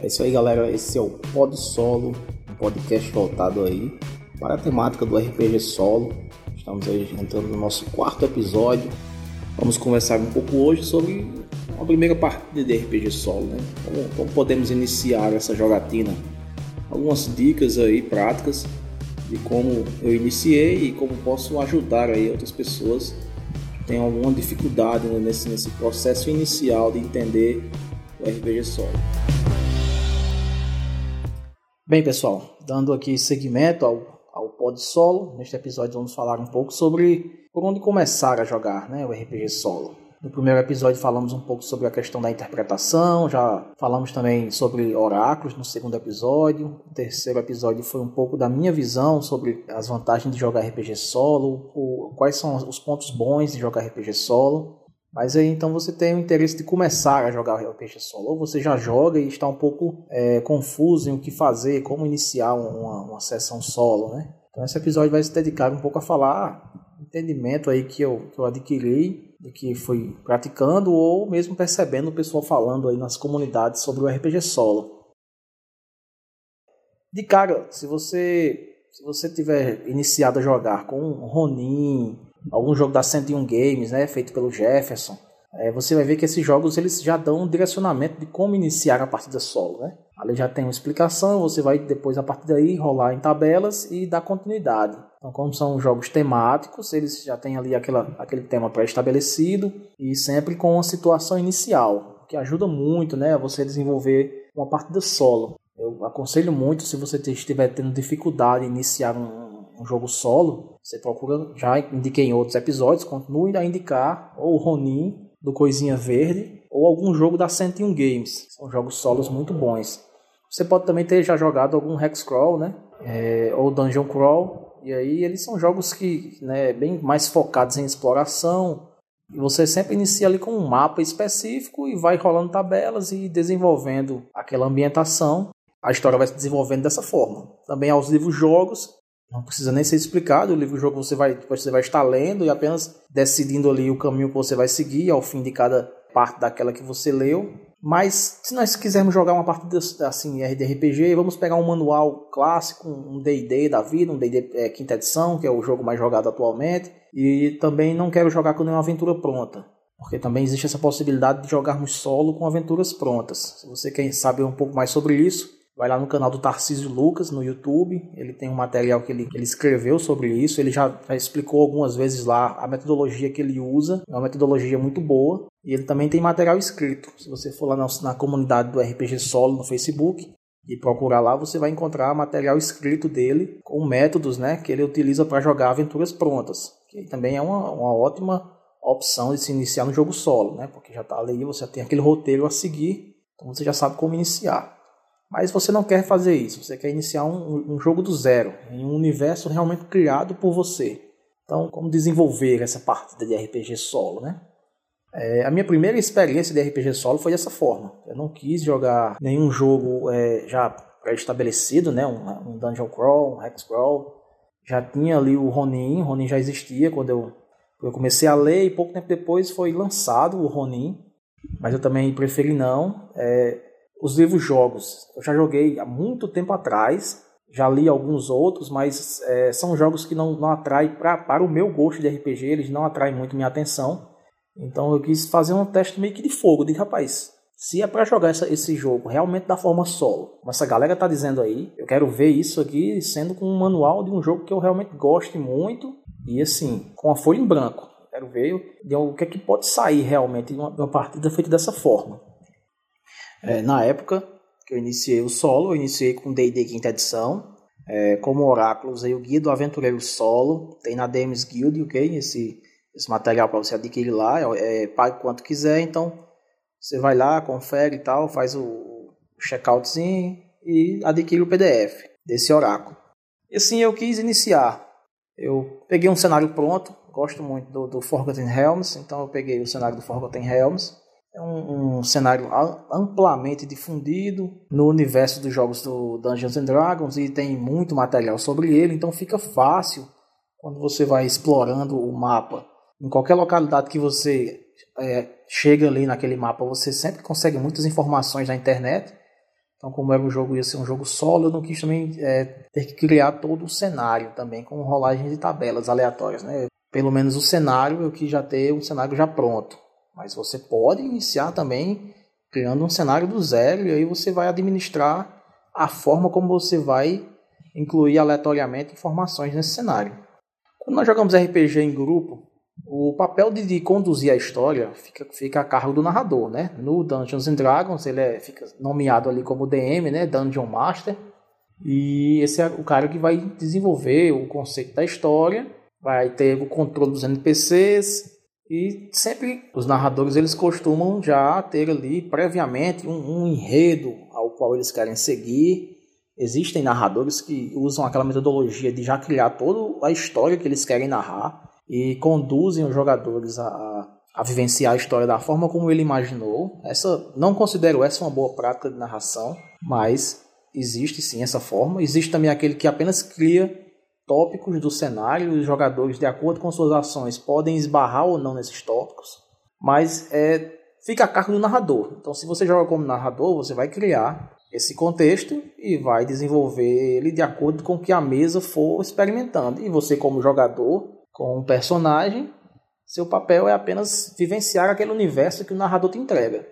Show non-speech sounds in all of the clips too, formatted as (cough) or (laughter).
É isso aí, galera. Esse é o Pod Solo, um podcast voltado aí para a temática do RPG Solo. Estamos aí entrando no nosso quarto episódio. Vamos conversar um pouco hoje sobre a primeira partida de RPG Solo, né? Como, como podemos iniciar essa jogatina. Algumas dicas aí práticas de como eu iniciei e como posso ajudar aí outras pessoas que têm alguma dificuldade né, nesse, nesse processo inicial de entender o RPG Solo. Bem, pessoal, dando aqui seguimento ao, ao pod solo, neste episódio vamos falar um pouco sobre por onde começar a jogar né, o RPG solo. No primeiro episódio falamos um pouco sobre a questão da interpretação, já falamos também sobre oráculos no segundo episódio. O terceiro episódio foi um pouco da minha visão sobre as vantagens de jogar RPG solo, o, quais são os pontos bons de jogar RPG solo. Mas aí então você tem o interesse de começar a jogar RPG solo, ou você já joga e está um pouco é, confuso em o que fazer, como iniciar uma, uma sessão solo, né? Então esse episódio vai se dedicar um pouco a falar entendimento aí que eu, que eu adquiri, de que fui praticando ou mesmo percebendo o pessoal falando aí nas comunidades sobre o RPG solo. De cara, se você se você tiver iniciado a jogar com Ronin, algum jogo da 101 Games, né, feito pelo Jefferson, é, você vai ver que esses jogos eles já dão um direcionamento de como iniciar a partida solo, né? Ali já tem uma explicação, você vai depois a partir daí rolar em tabelas e dar continuidade. Então, como são jogos temáticos, eles já têm ali aquela, aquele tema pré-estabelecido e sempre com uma situação inicial, que ajuda muito, né, a você desenvolver uma partida solo. Eu aconselho muito se você estiver tendo dificuldade em iniciar um, um jogo solo, você procura, já indiquei em outros episódios, continue a indicar ou o Ronin do Coisinha Verde ou algum jogo da 101 Games. São jogos solos muito bons. Você pode também ter já jogado algum Hexcrawl, né? É, ou Dungeon Crawl. E aí eles são jogos que, né, bem mais focados em exploração. E você sempre inicia ali com um mapa específico e vai rolando tabelas e desenvolvendo aquela ambientação. A história vai se desenvolvendo dessa forma. Também aos livros jogos não precisa nem ser explicado, o livro-jogo você vai, você vai estar lendo e apenas decidindo ali o caminho que você vai seguir ao fim de cada parte daquela que você leu. Mas se nós quisermos jogar uma partida assim de RPG, vamos pegar um manual clássico, um D&D da vida, um D&D é, quinta edição, que é o jogo mais jogado atualmente, e também não quero jogar com nenhuma aventura pronta, porque também existe essa possibilidade de jogarmos solo com aventuras prontas. Se você quer saber um pouco mais sobre isso, Vai lá no canal do Tarcísio Lucas no YouTube, ele tem um material que ele, que ele escreveu sobre isso, ele já, já, explicou algumas vezes lá a metodologia que ele usa, é uma metodologia muito boa, e ele também tem material escrito. Se você for lá na, na comunidade do RPG Solo no Facebook e procurar lá, você vai encontrar material escrito dele com métodos né, que ele utiliza para jogar aventuras prontas, que também é uma, uma ótima opção de se iniciar no jogo solo, né? Porque já está ali, você tem aquele roteiro a seguir, então você já sabe como iniciar. Mas você não quer fazer isso, você quer iniciar um, um jogo do zero, em um universo realmente criado por você. Então, como desenvolver essa partida de RPG solo, né? É, a minha primeira experiência de RPG solo foi dessa forma. Eu não quis jogar nenhum jogo é, já pré-estabelecido, né? Um, um, Dungeon Crawl, um Hex Crawl. Já tinha ali o Ronin, o Ronin já existia quando eu, eu comecei a ler e pouco tempo depois foi lançado o Ronin. Mas eu também preferi não. É, os livros jogos, eu já joguei há muito tempo atrás, já li alguns outros, mas é, são jogos que não, não atraem pra, para o meu gosto de RPG, eles não atraem muito minha atenção. Então eu quis fazer um teste meio que de fogo, de rapaz, se é para jogar essa, esse jogo realmente da forma solo, como essa galera tá dizendo aí, eu quero ver isso aqui sendo com um manual de um jogo que eu realmente goste muito e assim, com a folha em branco. Quero ver o que é que pode sair realmente de uma, de uma partida feita dessa forma. É, na época que eu iniciei o solo, eu iniciei com D&D quinta edição. É, como oráculo, usei o Guia do Aventureiro Solo. Tem na DMs Guild, ok? Esse, esse material para você adquirir lá. É, é, pague quanto quiser, então você vai lá, confere e tal, faz o, o checkoutzinho e adquire o PDF desse oráculo. E assim eu quis iniciar. Eu peguei um cenário pronto, gosto muito do, do Forgotten Realms, então eu peguei o cenário do Forgotten Realms é um, um, cenário amplamente difundido no universo dos jogos do Dungeons and Dragons e tem muito material sobre ele, então fica fácil quando você vai explorando o mapa. Em qualquer localidade que você é, chega ali naquele mapa, você sempre consegue muitas informações na internet. Então, como era um jogo, ia ser um jogo solo, eu não quis também é, ter que criar todo o cenário também, com rolagens de tabelas aleatórias, né? Pelo menos o cenário, eu quis já ter um cenário já pronto. Mas você pode iniciar também criando um cenário do zero e aí você vai administrar a forma como você vai incluir aleatoriamente informações nesse cenário. Quando nós jogamos RPG em grupo, o papel de, de, conduzir a história fica, fica a cargo do narrador, né? No Dungeons and Dragons ele é, fica nomeado ali como DM, né? Dungeon Master. E esse é o cara que vai desenvolver o conceito da história, vai ter o controle dos NPCs e sempre os narradores eles costumam já ter ali previamente um, um enredo ao qual eles querem seguir. Existem narradores que usam aquela metodologia de já criar toda a história que eles querem narrar e conduzem os jogadores a, a vivenciar a história da forma como ele imaginou. Essa não considero essa uma boa prática de narração, mas existe sim essa forma. Existe também aquele que apenas cria tópicos do cenário os jogadores, de acordo com suas ações, podem esbarrar ou não nesses tópicos, mas é, fica a cargo do narrador. Então, se você joga como narrador, você vai criar esse contexto e vai desenvolver ele de acordo com o que a mesa for experimentando. E você, como jogador, com um personagem, seu papel é apenas vivenciar aquele universo que o narrador te entrega.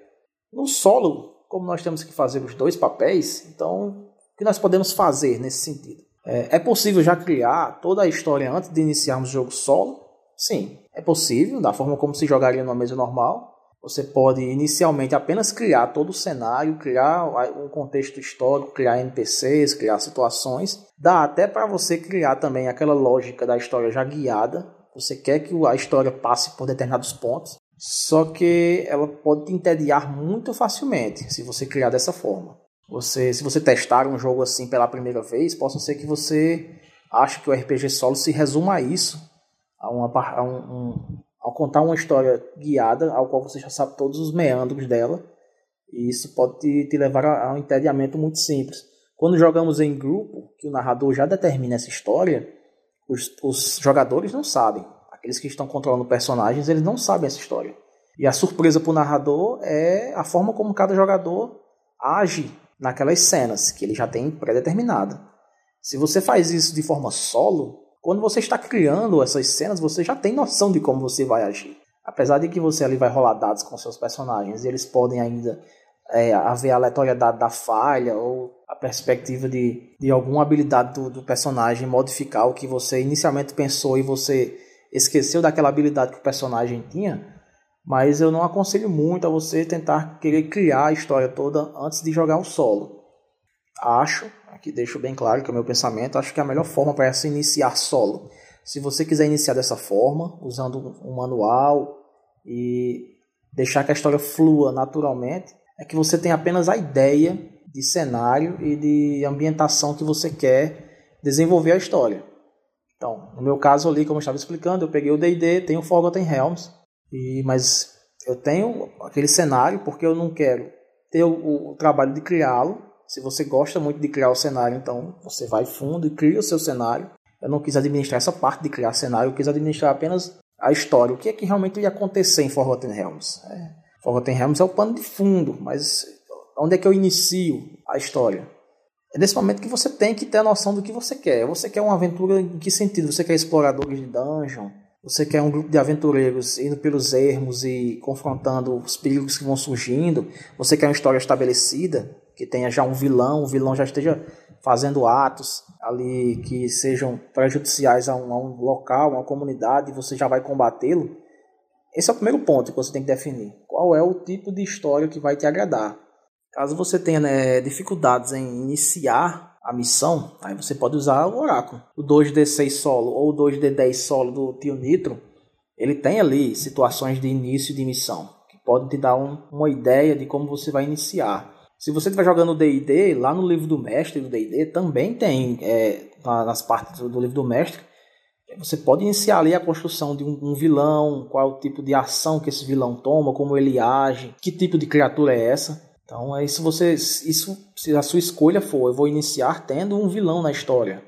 No solo, como nós temos que fazer os dois papéis, então o que nós podemos fazer nesse sentido? É, é possível já criar toda a história antes de iniciarmos o jogo solo? Sim, é possível, da forma como se jogaria numa mesa normal. Você pode inicialmente apenas criar todo o cenário, criar um contexto histórico, criar NPCs, criar situações. Dá até para você criar também aquela lógica da história já guiada. Você quer que a história passe por determinados pontos, só que ela pode te entediar muito facilmente se você criar dessa forma. Você, se você testar um jogo assim pela primeira vez, possa ser que você ache que o RPG solo se resuma a isso, a, uma, a um, um ao contar uma história guiada, ao qual você já sabe todos os meandros dela, e isso pode te, te levar a, a um entediamento muito simples. Quando jogamos em grupo, que o narrador já determina essa história, os, os jogadores não sabem. Aqueles que estão controlando personagens, eles não sabem essa história. E a surpresa para o narrador é a forma como cada jogador age naquelas cenas que ele já tem pré-determinada. Se você faz isso de forma solo, quando você está criando essas cenas, você já tem noção de como você vai agir. Apesar de que você ali vai rolar dados com seus personagens, e eles podem ainda é, haver a aleatoriedade da falha ou a perspectiva de, de alguma habilidade do, do personagem modificar o que você inicialmente pensou e você esqueceu daquela habilidade que o personagem tinha. Mas eu não aconselho muito a você tentar querer criar a história toda antes de jogar um solo. Acho Aqui deixo bem claro que é o meu pensamento. Acho que é a melhor forma para se iniciar solo. Se você quiser iniciar dessa forma, usando um manual e deixar que a história flua naturalmente, é que você tem apenas a ideia de cenário e de ambientação que você quer desenvolver a história. Então, no meu caso ali, como eu estava explicando, eu peguei o D&D, tenho Forgotten Realms, e, mas eu tenho aquele cenário porque eu não quero ter o, o trabalho de criá-lo, se você gosta muito de criar o cenário, então você vai fundo e cria o seu cenário. Eu não quis administrar essa parte de criar cenário, eu quis administrar apenas a história, o que é que realmente ia acontecer em Forgotten Realms. É, Forgotten Realms é o pano de fundo, mas onde é que eu inicio a história? É nesse momento que você tem que ter a noção do que você quer. Você quer uma aventura em que sentido? Você quer exploradores de dungeon? Você quer um grupo de aventureiros indo pelos ermos e confrontando os perigos que vão surgindo? Você quer uma história estabelecida? que tenha já um vilão, o vilão já esteja fazendo atos ali que sejam prejudiciais a um, a um local, a uma comunidade, e você já vai combatê-lo. Esse é o primeiro ponto que você tem que definir. Qual é o tipo de história que vai te agradar? Caso você tenha né, dificuldades em iniciar a missão, aí você pode usar o oráculo. O 2D6 solo ou o 2D10 solo do Tio Nitro, ele tem ali situações de início de missão, que podem te dar um, uma ideia de como você vai iniciar. Se você estiver jogando D&D, lá no livro do mestre do D&D também tem, é, nas partes do livro do mestre, você pode iniciar ali a construção de um, um, vilão, qual é o tipo de ação que esse vilão toma, como ele age, que tipo de criatura é essa. Então, aí se você, isso, se a sua escolha for, eu vou iniciar tendo um vilão na história,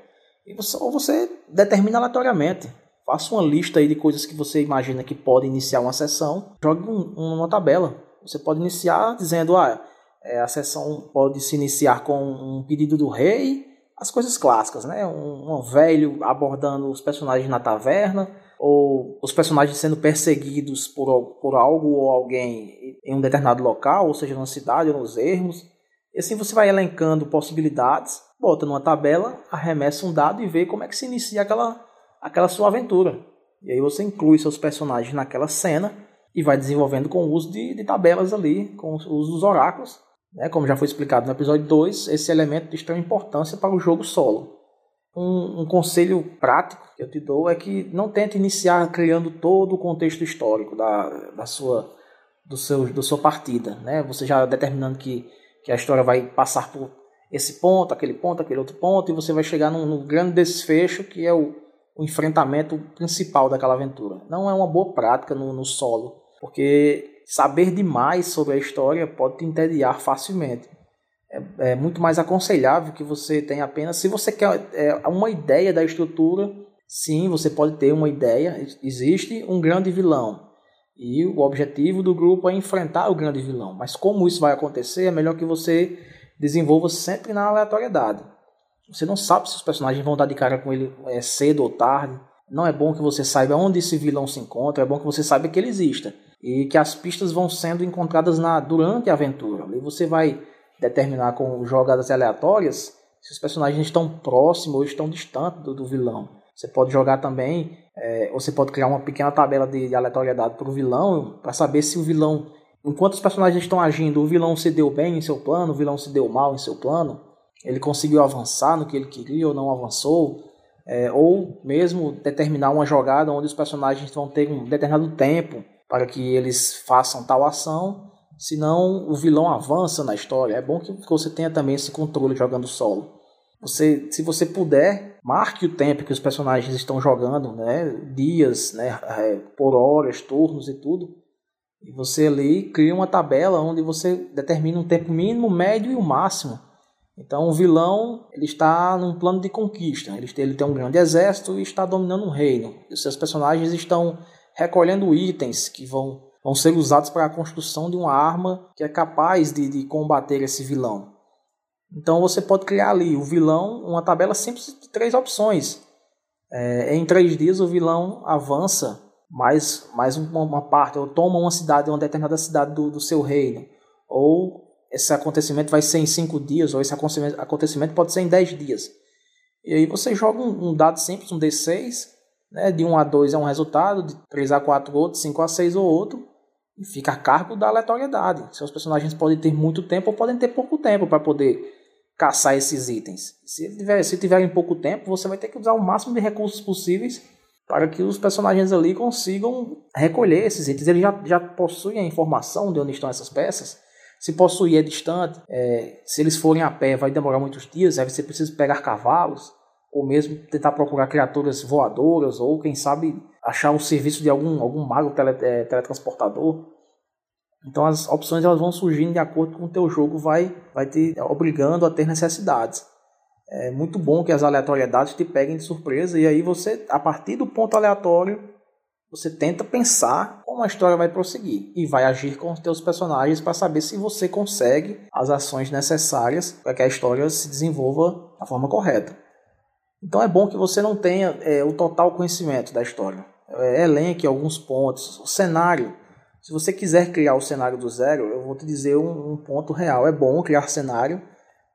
e você, ou você determina aleatoriamente. Faça uma lista aí de coisas que você imagina que pode iniciar uma sessão, jogue um, uma tabela. Você pode iniciar dizendo, ah, É, a sessão pode se iniciar com um pedido do rei, as coisas clássicas, né? Um, um velho abordando os personagens na taverna, ou os personagens sendo perseguidos por, por algo ou alguém em um determinado local, ou seja, numa cidade ou nos ermos. E assim você vai elencando possibilidades, bota numa tabela, arremessa um dado e vê como é que se inicia aquela, aquela sua aventura. E aí você inclui seus personagens naquela cena e vai desenvolvendo com o uso de, de tabelas ali, com o uso dos oráculos. Né? Como já foi explicado no episódio 2, esse elemento de extrema importância para o jogo solo. Um, um, conselho prático que eu te dou é que não tente iniciar criando todo o contexto histórico da, da sua do seu da sua partida, né? Você já determinando que, que a história vai passar por esse ponto, aquele ponto, aquele outro ponto e você vai chegar num, num grande desfecho que é o, o, enfrentamento principal daquela aventura. Não é uma boa prática no, no solo, porque saber demais sobre a história pode te entediar facilmente é, é, muito mais aconselhável que você tenha apenas. Se você quer é, uma ideia da estrutura, sim, você pode ter uma ideia. Existe um grande vilão. E o objetivo do grupo é enfrentar o grande vilão. Mas como isso vai acontecer, é melhor que você desenvolva sempre na aleatoriedade. Você não sabe se os personagens vão dar de cara com ele é, cedo ou tarde. Não é bom que você saiba onde esse vilão se encontra, é bom que você saiba que ele exista. E que as pistas vão sendo encontradas na, durante a aventura. E você vai determinar com jogadas aleatórias se os personagens estão próximos ou estão distantes do, do vilão. Você pode jogar também, é, você pode criar uma pequena tabela de, de aleatoriedade para o vilão, para saber se o vilão, enquanto os personagens estão agindo, o vilão se deu bem em seu plano, o vilão se deu mal em seu plano, ele conseguiu avançar no que ele queria ou não avançou, é, ou mesmo determinar uma jogada onde os personagens vão ter um determinado tempo para que eles façam tal ação senão o vilão avança na história. É bom que você tenha também esse controle jogando solo. Você, se você puder, marque o tempo que os personagens estão jogando, né? Dias, né? É, por horas, turnos e tudo. E você ali cria uma tabela onde você determina um tempo mínimo, médio e o máximo. Então o vilão ele está num plano de conquista. Ele, ele tem um grande exército e está dominando um reino. E seus personagens estão recolhendo itens que vão vão ser usados para a construção de uma arma que é capaz de, de combater esse vilão. Então você pode criar ali o vilão, uma tabela simples de três opções. É, em três dias o vilão avança mais, mais uma, uma, parte, ou toma uma cidade, uma determinada cidade do, do seu reino. Ou esse acontecimento vai ser em cinco dias, ou esse acontecimento, pode ser em dez dias. E aí você joga um, um dado simples, um D6, né, de 1 a 2 é um resultado, de 3 a 4 outro, 5 a 6 ou outro, fica a cargo da aleatoriedade. Seus personagens podem ter muito tempo ou podem ter pouco tempo para poder caçar esses itens. Se, tiver, se tiverem pouco tempo, você vai ter que usar o máximo de recursos possíveis para que os personagens ali consigam recolher esses itens. Eles já, já possuem a informação de onde estão essas peças. Se possuir é distante, é, se eles forem a pé vai demorar muitos dias, aí você precisa pegar cavalos, ou mesmo tentar procurar criaturas voadoras, ou quem sabe achar o serviço de algum, algum mago tele, é, teletransportador. Então as opções elas vão surgindo de acordo com o teu jogo vai, vai te obrigando a ter necessidades. É muito bom que as aleatoriedades te peguem de surpresa e aí você, a partir do ponto aleatório, você tenta pensar como a história vai prosseguir e vai agir com os teus personagens para saber se você consegue as ações necessárias para que a história se desenvolva da forma correta. Então é bom que você não tenha é, o total conhecimento da história. É, elenque alguns pontos, o cenário. Se você quiser criar o cenário do zero, eu vou te dizer um, um ponto real. É bom criar cenário,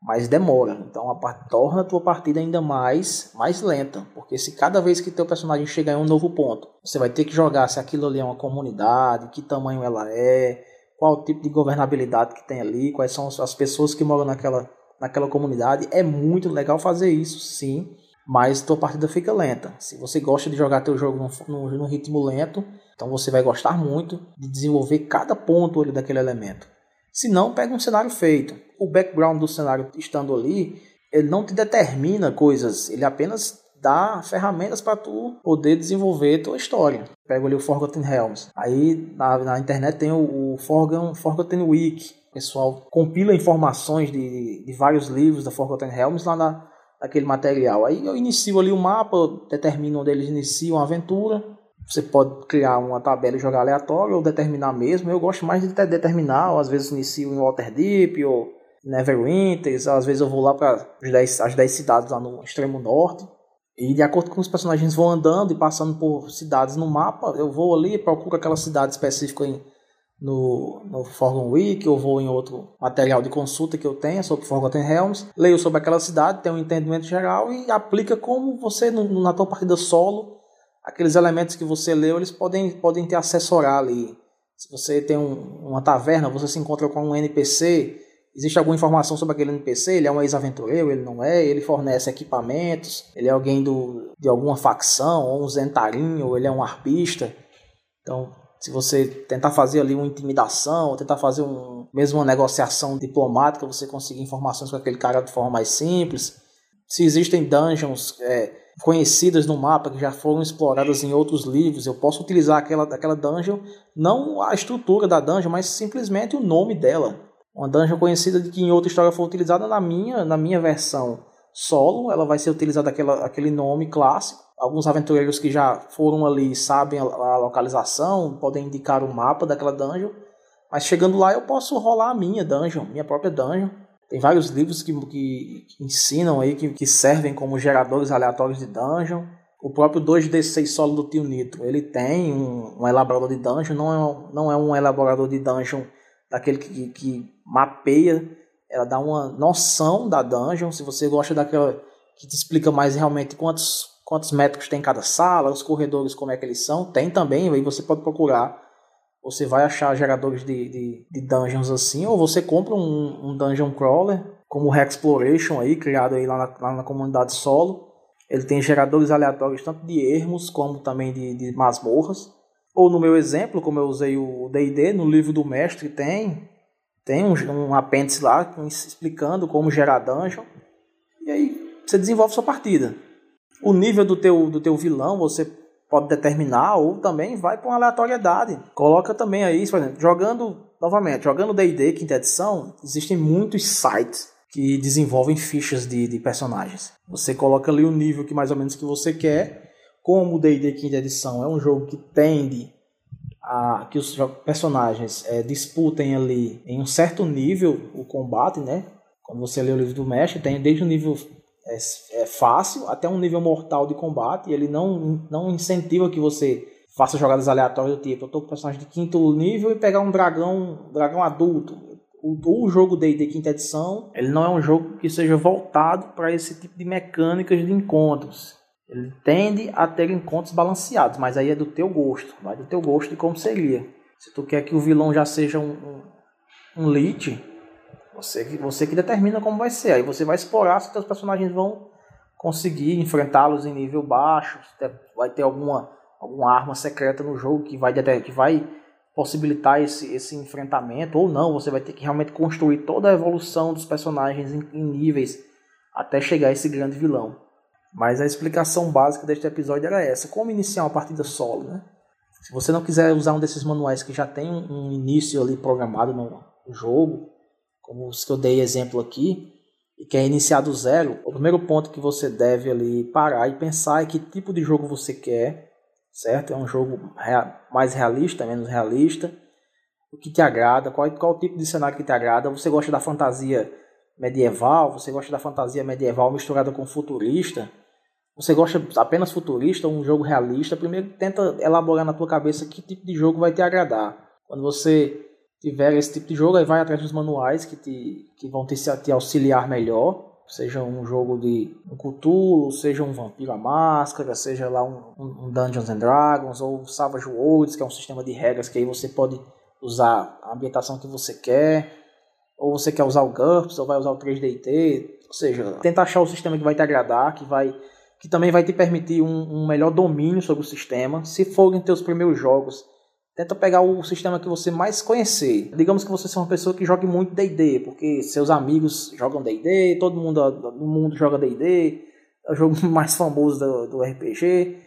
mas demora. Então a, torna a tua partida ainda mais, mais lenta. Porque se cada vez que teu personagem chegar em um novo ponto, você vai ter que jogar se aquilo ali é uma comunidade, que tamanho ela é, qual tipo de governabilidade que tem ali, quais são as pessoas que moram naquela, naquela comunidade. É muito legal fazer isso, sim mas tua partida fica lenta. Se você gosta de jogar teu jogo no ritmo lento, então você vai gostar muito de desenvolver cada ponto ali daquele elemento. Se não, pega um cenário feito. O background do cenário estando ali, ele não te determina coisas, ele apenas dá ferramentas para tu poder desenvolver tua história. Pega ali o Forgotten Realms. Aí na, na internet tem o, o Forgotten, Forgotten Wiki. O pessoal compila informações de, de vários livros da Forgotten Realms lá na, aquele material. Aí eu inicio ali o mapa, determino onde eles iniciam a aventura, Você pode criar uma tabela e jogar aleatório ou determinar mesmo. Eu gosto mais de determinar, às vezes inicio em Waterdeep ou Neverwinter, às vezes eu vou lá para as 10 cidades lá no extremo norte. E de acordo com os personagens vão andando e passando por cidades no mapa, eu vou ali, procuro aquela cidade específica em, no, no Forgotten Week, ou vou em outro material de consulta que eu tenha sobre Forgotten Realms, leio sobre aquela cidade, tenho um entendimento geral e aplica como você, no, na tua partida solo, aqueles elementos que você leu, eles podem, podem te assessorar ali. Se você tem um, uma taverna, você se encontra com um NPC, existe alguma informação sobre aquele NPC, ele é um ex-aventureiro, ele não é, ele fornece equipamentos, ele é alguém do, de alguma facção, ou um zentarinho, ou ele é um arpista. Então, se você tentar fazer ali uma intimidação, tentar fazer um, mesmo uma negociação diplomática, você conseguir informações com aquele cara de forma mais simples. Se existem dungeons é, conhecidas no mapa que já foram exploradas em outros livros, eu posso utilizar aquela, aquela dungeon, não a estrutura da dungeon, mas simplesmente o nome dela. Uma dungeon conhecida de que em outra história foi utilizada na minha, na minha versão solo, ela vai ser utilizada aquela, aquele nome clássico alguns aventureiros que já foram ali sabem a, localização, podem indicar o mapa daquela dungeon. Mas chegando lá eu posso rolar a minha dungeon, minha própria dungeon. Tem vários livros que, que, que ensinam aí, que, que servem como geradores aleatórios de dungeon. O próprio 2D6 solo do Tio Nitro, ele tem um, um, elaborador de dungeon, não é, não é um elaborador de dungeon daquele que, que mapeia, ela dá uma noção da dungeon, se você gosta daquela que te explica mais realmente quantos quantos métricos tem cada sala, os corredores como é que eles são, tem também, aí você pode procurar. Você vai achar geradores de, de, de dungeons assim, ou você compra um, um, dungeon crawler, como o Hexploration aí, criado aí lá na, lá na comunidade solo. Ele tem geradores aleatórios tanto de ermos como também de, de masmorras. Ou no meu exemplo, como eu usei o D&D, no livro do mestre tem tem um, um apêndice lá explicando como gerar dungeon. E aí você desenvolve sua partida. O nível do teu, do teu vilão você pode determinar ou também vai para uma aleatoriedade. Coloca também aí, por exemplo, jogando, novamente, jogando D&D quinta edição, existem muitos sites que desenvolvem fichas de, de personagens. Você coloca ali o nível que mais ou menos que você quer. Como o D&D quinta edição é um jogo que tende a que os personagens é, disputem ali em um certo nível o combate, né? Quando você lê o livro do mestre, tem desde o nível é, é fácil até um nível mortal de combate. Ele não, não incentiva que você faça jogadas aleatórias do tipo, eu tô com personagem de quinto nível e pegar um dragão, dragão adulto. O, o jogo de, de quinta edição, ele não é um jogo que seja voltado para esse tipo de mecânicas de encontros. Ele tende a ter encontros balanceados, mas aí é do teu gosto, vai do teu gosto de como seria. Se tu quer que o vilão já seja um, um, um lit, você, você que determina como vai ser. Aí você vai explorar se seus personagens vão conseguir enfrentá-los em nível baixo. Vai ter alguma, alguma arma secreta no jogo que vai, que vai possibilitar esse, esse enfrentamento ou não. Você vai ter que realmente construir toda a evolução dos personagens em, em níveis até chegar a esse grande vilão. Mas a explicação básica deste episódio era essa: como iniciar uma partida solo, né? Se você não quiser usar um desses manuais que já tem um início ali programado no jogo, como os que eu dei exemplo aqui, e quer iniciar do zero, o primeiro ponto que você deve ali parar e pensar é que tipo de jogo você quer, certo? É um jogo mais realista, menos realista? O que te agrada? Qual, qual tipo de cenário que te agrada? Você gosta da fantasia medieval? Você gosta da fantasia medieval misturada com futurista? Você gosta apenas futurista um jogo realista? Primeiro tenta elaborar na tua cabeça que tipo de jogo vai te agradar. Quando você tiver esse tipo de jogo, aí vai atrás dos manuais que, te, que vão te, te auxiliar melhor. Seja um jogo de um Cthulhu, seja um Vampiro à Máscara, seja lá um, um Dungeons and Dragons, ou Savage Worlds, que é um sistema de regras que aí você pode usar a ambientação que você quer. Ou você quer usar o GURPS, ou vai usar o 3DT. Ou seja, tenta achar o sistema que vai te agradar, que vai que também vai te permitir um, um melhor domínio sobre o sistema. Se forem teus primeiros jogos, Tenta pegar o sistema que você mais conhecer. Digamos que você seja uma pessoa que jogue muito D&D, porque seus amigos jogam D&D, todo mundo no mundo joga D&D, é o jogo (laughs) mais famoso do, do RPG.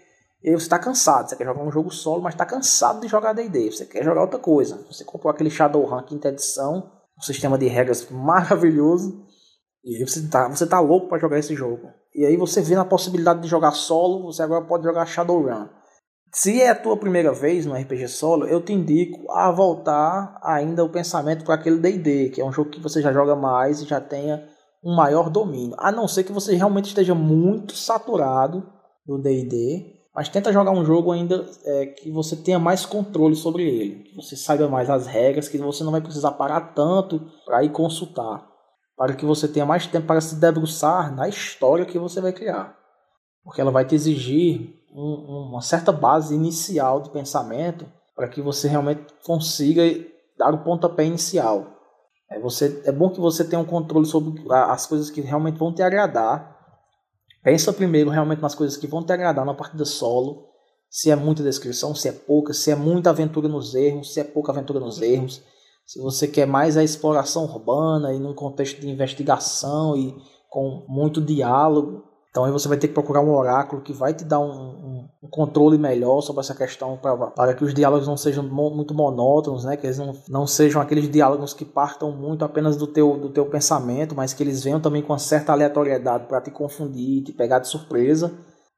E você está cansado, você quer jogar um jogo solo, mas está cansado de jogar D&D, você quer jogar outra coisa. Você comprou aquele Shadowrun quinta edição, um sistema de regras maravilhoso, e aí você está você tá louco para jogar esse jogo. E aí você vê na possibilidade de jogar solo, você agora pode jogar Shadowrun. Se é a tua primeira vez no RPG solo, eu te indico a voltar ainda o pensamento para aquele D&D, que é um jogo que você já joga mais e já tenha um maior domínio. A não ser que você realmente esteja muito saturado do D&D, mas tenta jogar um jogo ainda é, que você tenha mais controle sobre ele, que você saiba mais as regras, que você não vai precisar parar tanto para ir consultar, para que você tenha mais tempo para se debruçar na história que você vai criar, porque ela vai te exigir um, uma certa base inicial de pensamento para que você realmente consiga dar o pontapé inicial. É, você, é bom que você tenha um controle sobre as coisas que realmente vão te agradar. Pensa primeiro realmente nas coisas que vão te agradar na partida solo. Se é muita descrição, se é pouca, se é muita aventura nos erros, se é pouca aventura nos erros. Se você quer mais a exploração urbana e num contexto de investigação e com muito diálogo, então aí você vai ter que procurar um oráculo que vai te dar um, um, um controle melhor sobre essa questão pra, para que os diálogos não sejam mo muito monótonos, né? Que eles não, não sejam aqueles diálogos que partam muito apenas do teu, do teu pensamento, mas que eles venham também com uma certa aleatoriedade para te confundir, te pegar de surpresa.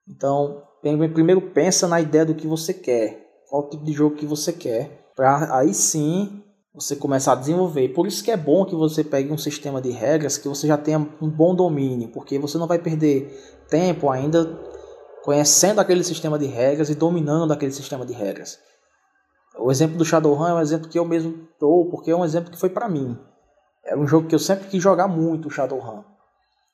Então, primeiro pensa na ideia do que você quer, qual tipo de jogo que você quer, para aí sim você começar a desenvolver. Por isso que é bom que você pegue um sistema de regras que você já tenha um bom domínio, porque você não vai perder tempo ainda conhecendo aquele sistema de regras e dominando aquele sistema de regras. O exemplo do Shadowrun é um exemplo que eu mesmo dou, porque é um exemplo que foi para mim. É um jogo que eu sempre quis jogar muito, o Shadowrun.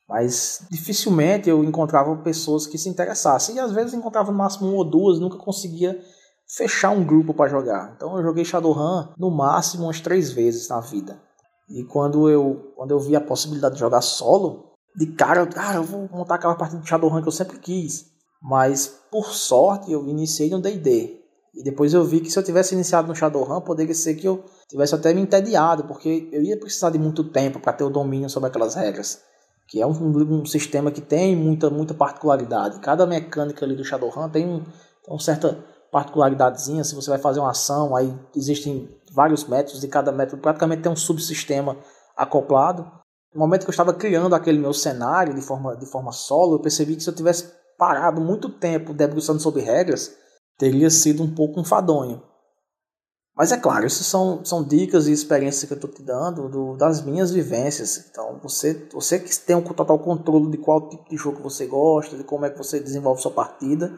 Mas dificilmente eu encontrava pessoas que se interessassem. E às vezes encontrava no máximo uma ou duas, nunca conseguia fechar um grupo para jogar. Então eu joguei Shadowrun no máximo umas três vezes na vida. E quando eu, quando eu vi a possibilidade de jogar solo, de cara, eu, cara, eu vou montar aquela partida de Shadowrun que eu sempre quis. Mas por sorte eu iniciei no D&D. E depois eu vi que se eu tivesse iniciado no Shadowrun, poderia ser que eu tivesse até me entediado, porque eu ia precisar de muito tempo para ter o domínio sobre aquelas regras. Que é um, um, sistema que tem muita, muita particularidade. Cada mecânica ali do Shadowrun tem um, um certa particularidadezinha, se você vai fazer uma ação, aí existem vários métodos e cada método praticamente tem um subsistema acoplado. No momento que eu estava criando aquele meu cenário de forma, de forma solo, eu percebi que se eu tivesse parado muito tempo debruçando sobre regras, teria sido um pouco enfadonho. Mas é claro, isso são, são dicas e experiências que eu estou te dando do, das minhas vivências. Então, você, você que tem um total controle de qual tipo de jogo você gosta, de como é que você desenvolve sua partida,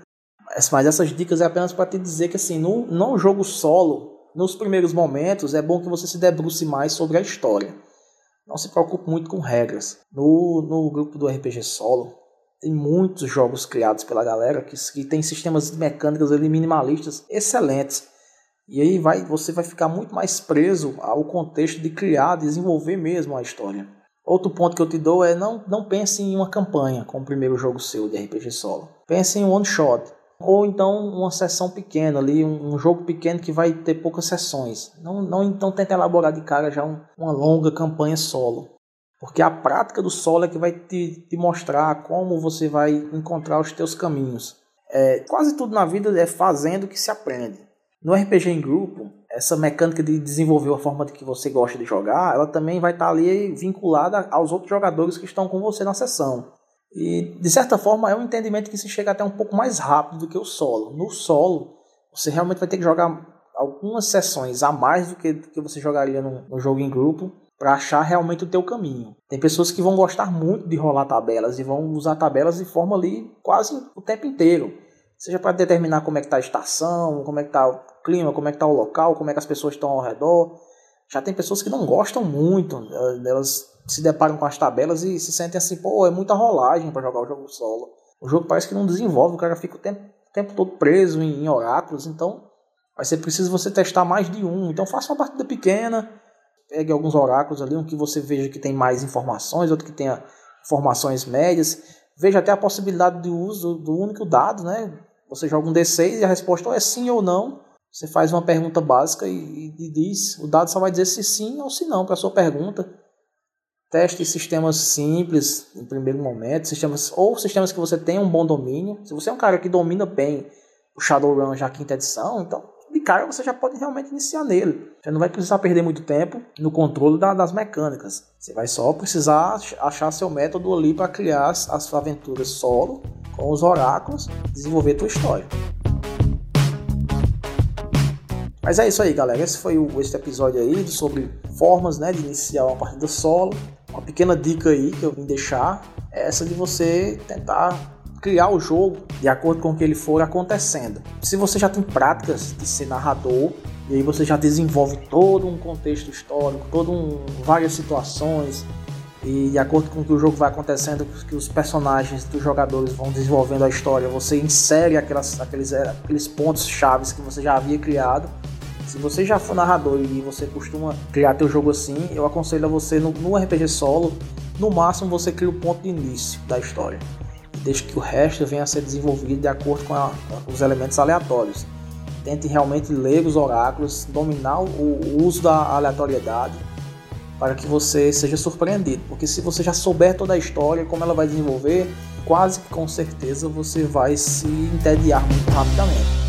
mas essas dicas é apenas para te dizer que assim, no, no jogo solo, nos primeiros momentos, é bom que você se debruce mais sobre a história. Não se preocupe muito com regras. No, no grupo do RPG Solo, tem muitos jogos criados pela galera que, que tem sistemas mecânicos ali minimalistas excelentes. E aí vai, você vai ficar muito mais preso ao contexto de criar, desenvolver mesmo a história. Outro ponto que eu te dou é não, não pense em uma campanha como o primeiro jogo seu de RPG solo. Pense em um one shot. Ou então uma sessão pequena ali, um, jogo pequeno que vai ter poucas sessões. Não, não então tenta elaborar de cara já um, uma longa campanha solo. Porque a prática do solo é que vai te, te mostrar como você vai encontrar os teus caminhos. É, quase tudo na vida é fazendo que se aprende. No RPG em grupo, essa mecânica de desenvolver a forma de que você gosta de jogar, ela também vai estar ali vinculada aos outros jogadores que estão com você na sessão. E, de certa forma, é um entendimento que se chega até um pouco mais rápido do que o solo. No solo, você realmente vai ter que jogar algumas sessões a mais do que, do que você jogaria no, no jogo em grupo para achar realmente o teu caminho. Tem pessoas que vão gostar muito de rolar tabelas e vão usar tabelas de forma ali quase o tempo inteiro. Seja para determinar como é que está a estação, como é que está o clima, como é que está o local, como é que as pessoas estão ao redor. Já tem pessoas que não gostam muito, elas se deparam com as tabelas e se sentem assim, pô, é muita rolagem para jogar o jogo solo. O jogo parece que não desenvolve, o cara fica o tempo, o tempo todo preso em, em oráculos, então vai ser preciso você testar mais de um. Então faça uma partida pequena, pegue alguns oráculos ali, um que você veja que tem mais informações, outro que tenha informações médias. Veja até a possibilidade de uso do único dado, né? Você joga um D6 e a resposta é sim ou não. Você faz uma pergunta básica e, e diz, o dado só vai dizer se sim ou se não para a sua pergunta. Teste sistemas simples em primeiro momento, sistemas ou sistemas que você tenha um bom domínio. Se você é um cara que domina bem o Shadowrun já quinta edição, então de cara você já pode realmente iniciar nele. Você não vai precisar perder muito tempo no controle da, das mecânicas. Você vai só precisar achar seu método ali para criar as, as aventuras solo com os oráculos, desenvolver tua história. Mas é isso aí, galera. Esse foi o, este episódio aí sobre formas né, de iniciar uma partida solo. Uma pequena dica aí que eu vim deixar é essa de você tentar criar o jogo de acordo com o que ele for acontecendo. Se você já tem práticas de ser narrador, e aí você já desenvolve todo um contexto histórico, todo um, várias situações, e de acordo com o que o jogo vai acontecendo, que os personagens dos jogadores vão desenvolvendo a história, você insere aquelas, aqueles, aqueles pontos chaves que você já havia criado. Se você já for narrador e você costuma criar teu jogo assim, eu aconselho a você no, no RPG solo, no máximo você cria o ponto de início da história desde que o resto venha a ser desenvolvido de acordo com a, os elementos aleatórios. Tente realmente ler os oráculos, dominar o, o uso da aleatoriedade para que você seja surpreendido. Porque se você já souber toda a história, como ela vai desenvolver, quase que com certeza você vai se entediar muito rapidamente.